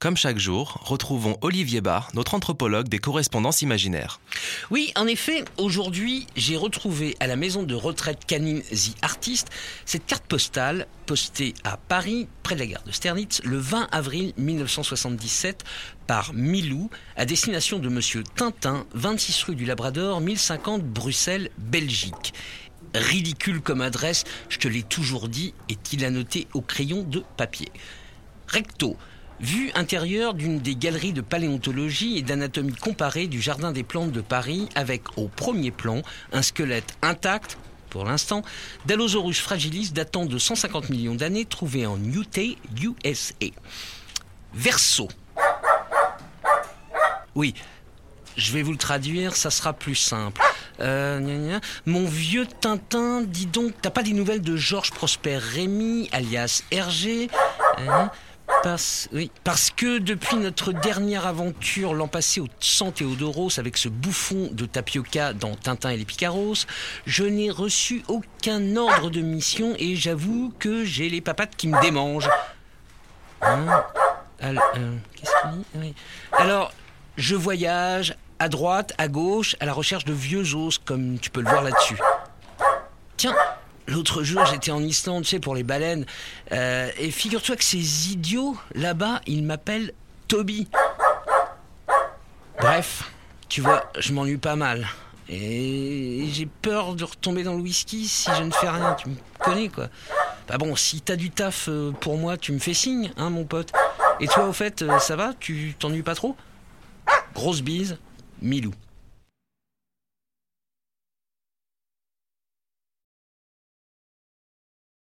Comme chaque jour, retrouvons Olivier Barr, notre anthropologue des correspondances imaginaires. Oui, en effet, aujourd'hui, j'ai retrouvé à la maison de retraite canine The Artist cette carte postale postée à Paris, près de la gare de Sternitz, le 20 avril 1977 par Milou, à destination de Monsieur Tintin, 26 rue du Labrador, 1050 Bruxelles, Belgique. Ridicule comme adresse, je te l'ai toujours dit, est-il a noté au crayon de papier. Recto, Vue intérieure d'une des galeries de paléontologie et d'anatomie comparée du Jardin des Plantes de Paris avec au premier plan un squelette intact, pour l'instant, d'Allosaurus fragilis datant de 150 millions d'années trouvé en Utah, USA. Verso. Oui, je vais vous le traduire, ça sera plus simple. Euh, Mon vieux Tintin, dis donc, t'as pas des nouvelles de Georges Prosper Rémy, alias Hergé hein? Parce, oui, parce que depuis notre dernière aventure l'an passé au San Théodoros avec ce bouffon de tapioca dans Tintin et les Picaros, je n'ai reçu aucun ordre de mission et j'avoue que j'ai les papates qui me démangent. Hein euh, Alors, je voyage à droite, à gauche, à la recherche de vieux os, comme tu peux le voir là-dessus. Tiens, L'autre jour, j'étais en Islande, tu sais, pour les baleines. Euh, et figure-toi que ces idiots, là-bas, ils m'appellent Toby. Bref, tu vois, je m'ennuie pas mal. Et j'ai peur de retomber dans le whisky si je ne fais rien. Tu me connais, quoi. Bah bon, si t'as du taf euh, pour moi, tu me fais signe, hein, mon pote. Et toi, au fait, euh, ça va Tu t'ennuies pas trop? Grosse bise, Milou.